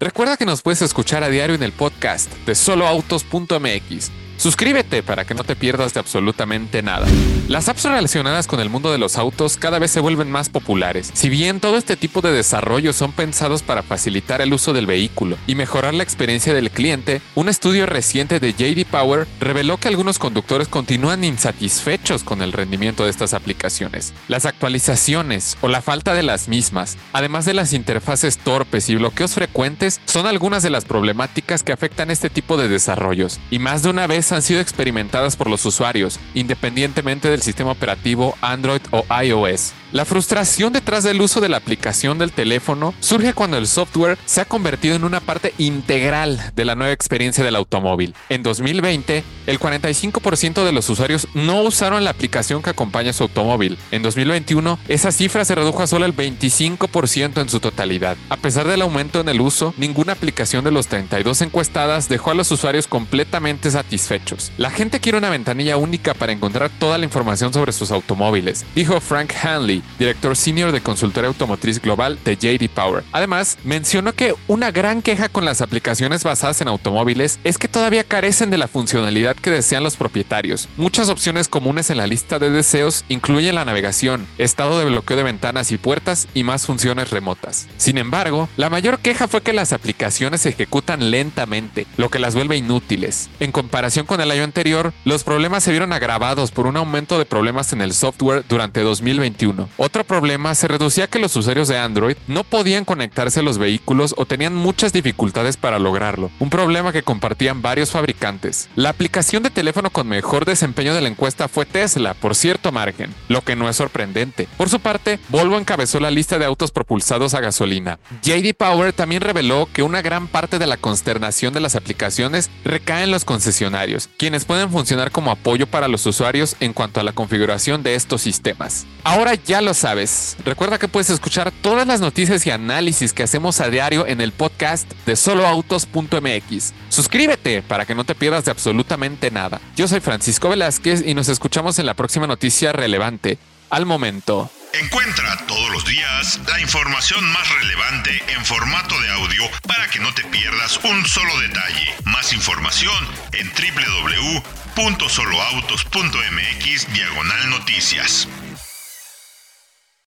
Recuerda que nos puedes escuchar a diario en el podcast de soloautos.mx Suscríbete para que no te pierdas de absolutamente nada. Las apps relacionadas con el mundo de los autos cada vez se vuelven más populares. Si bien todo este tipo de desarrollos son pensados para facilitar el uso del vehículo y mejorar la experiencia del cliente, un estudio reciente de JD Power reveló que algunos conductores continúan insatisfechos con el rendimiento de estas aplicaciones. Las actualizaciones o la falta de las mismas, además de las interfaces torpes y bloqueos frecuentes, son algunas de las problemáticas que afectan este tipo de desarrollos. Y más de una vez han sido experimentadas por los usuarios, independientemente del sistema operativo Android o iOS. La frustración detrás del uso de la aplicación del teléfono surge cuando el software se ha convertido en una parte integral de la nueva experiencia del automóvil. En 2020, el 45% de los usuarios no usaron la aplicación que acompaña su automóvil. En 2021, esa cifra se redujo a solo el 25% en su totalidad. A pesar del aumento en el uso, ninguna aplicación de los 32 encuestadas dejó a los usuarios completamente satisfechos. La gente quiere una ventanilla única para encontrar toda la información sobre sus automóviles, dijo Frank Hanley director senior de consultoría automotriz global de JD Power. Además, mencionó que una gran queja con las aplicaciones basadas en automóviles es que todavía carecen de la funcionalidad que desean los propietarios. Muchas opciones comunes en la lista de deseos incluyen la navegación, estado de bloqueo de ventanas y puertas y más funciones remotas. Sin embargo, la mayor queja fue que las aplicaciones se ejecutan lentamente, lo que las vuelve inútiles. En comparación con el año anterior, los problemas se vieron agravados por un aumento de problemas en el software durante 2021. Otro problema se reducía a que los usuarios de Android no podían conectarse a los vehículos o tenían muchas dificultades para lograrlo, un problema que compartían varios fabricantes. La aplicación de teléfono con mejor desempeño de la encuesta fue Tesla, por cierto margen, lo que no es sorprendente. Por su parte, Volvo encabezó la lista de autos propulsados a gasolina. JD Power también reveló que una gran parte de la consternación de las aplicaciones recae en los concesionarios, quienes pueden funcionar como apoyo para los usuarios en cuanto a la configuración de estos sistemas. Ahora ya lo sabes. Recuerda que puedes escuchar todas las noticias y análisis que hacemos a diario en el podcast de soloautos.mx. Suscríbete para que no te pierdas de absolutamente nada. Yo soy Francisco Velázquez y nos escuchamos en la próxima noticia relevante. Al momento. Encuentra todos los días la información más relevante en formato de audio para que no te pierdas un solo detalle. Más información en www.soloautos.mx diagonal noticias.